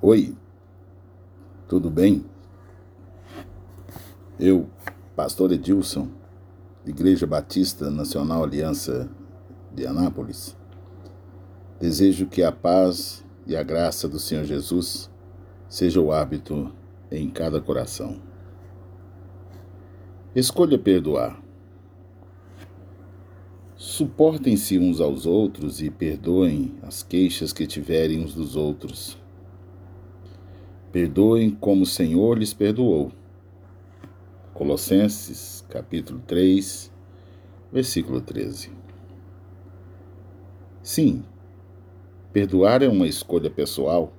Oi, tudo bem? Eu, pastor Edilson, Igreja Batista Nacional Aliança de Anápolis, desejo que a paz e a graça do Senhor Jesus seja o hábito em cada coração. Escolha perdoar. Suportem-se uns aos outros e perdoem as queixas que tiverem uns dos outros Perdoem como o Senhor lhes perdoou. Colossenses, capítulo 3, versículo 13. Sim, perdoar é uma escolha pessoal.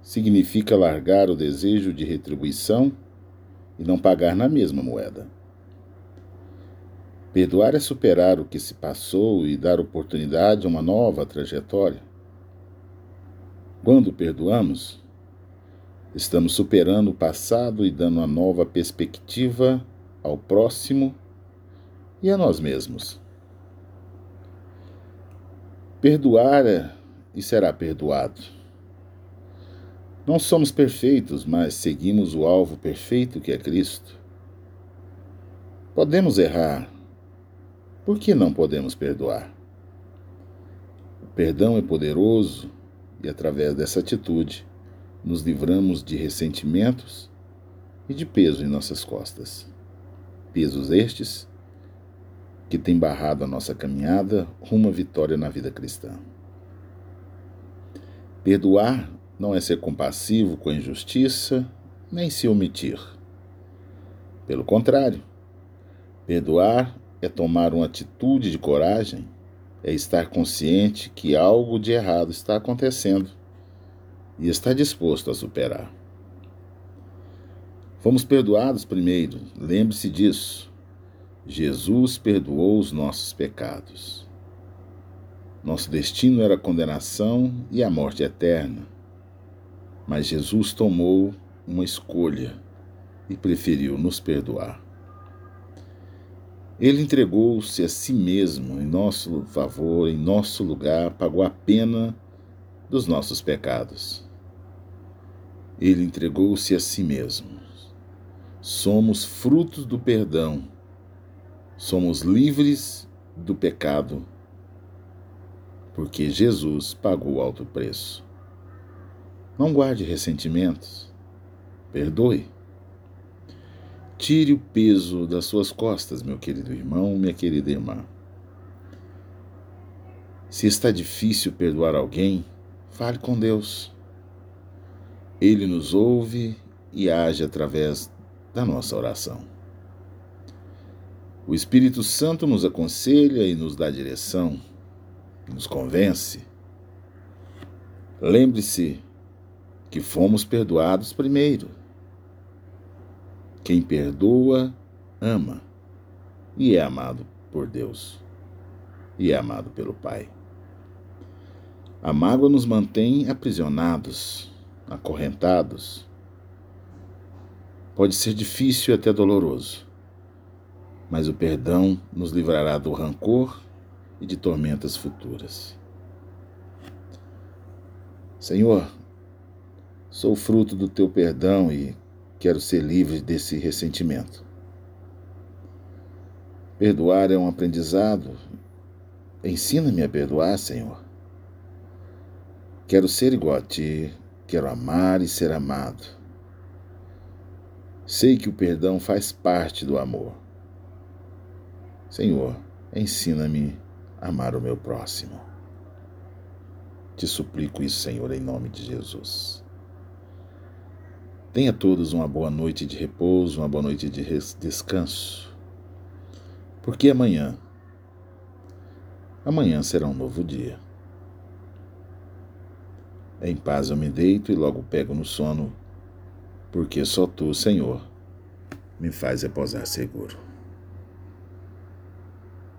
Significa largar o desejo de retribuição e não pagar na mesma moeda. Perdoar é superar o que se passou e dar oportunidade a uma nova trajetória. Quando perdoamos, Estamos superando o passado e dando uma nova perspectiva ao próximo e a nós mesmos. Perdoar é e será perdoado. Não somos perfeitos, mas seguimos o alvo perfeito que é Cristo. Podemos errar. Por que não podemos perdoar? O perdão é poderoso e, através dessa atitude, nos livramos de ressentimentos e de peso em nossas costas. Pesos estes que têm barrado a nossa caminhada rumo à vitória na vida cristã. Perdoar não é ser compassivo com a injustiça, nem se omitir. Pelo contrário, perdoar é tomar uma atitude de coragem, é estar consciente que algo de errado está acontecendo e está disposto a superar. Fomos perdoados primeiro, lembre-se disso. Jesus perdoou os nossos pecados. Nosso destino era a condenação e a morte eterna. Mas Jesus tomou uma escolha e preferiu nos perdoar. Ele entregou-se a si mesmo em nosso favor, em nosso lugar, pagou a pena dos nossos pecados. Ele entregou-se a si mesmo. Somos frutos do perdão. Somos livres do pecado, porque Jesus pagou alto preço. Não guarde ressentimentos. Perdoe. Tire o peso das suas costas, meu querido irmão, minha querida irmã. Se está difícil perdoar alguém, Fale com Deus. Ele nos ouve e age através da nossa oração. O Espírito Santo nos aconselha e nos dá direção, nos convence. Lembre-se que fomos perdoados primeiro. Quem perdoa, ama e é amado por Deus e é amado pelo Pai. A mágoa nos mantém aprisionados, acorrentados. Pode ser difícil e até doloroso, mas o perdão nos livrará do rancor e de tormentas futuras. Senhor, sou fruto do teu perdão e quero ser livre desse ressentimento. Perdoar é um aprendizado. Ensina-me a perdoar, Senhor. Quero ser igual a ti, quero amar e ser amado. Sei que o perdão faz parte do amor. Senhor, ensina-me a amar o meu próximo. Te suplico isso, Senhor, em nome de Jesus. Tenha todos uma boa noite de repouso, uma boa noite de descanso. Porque amanhã, amanhã será um novo dia. Em paz eu me deito e logo pego no sono, porque só tu, Senhor, me faz repousar seguro.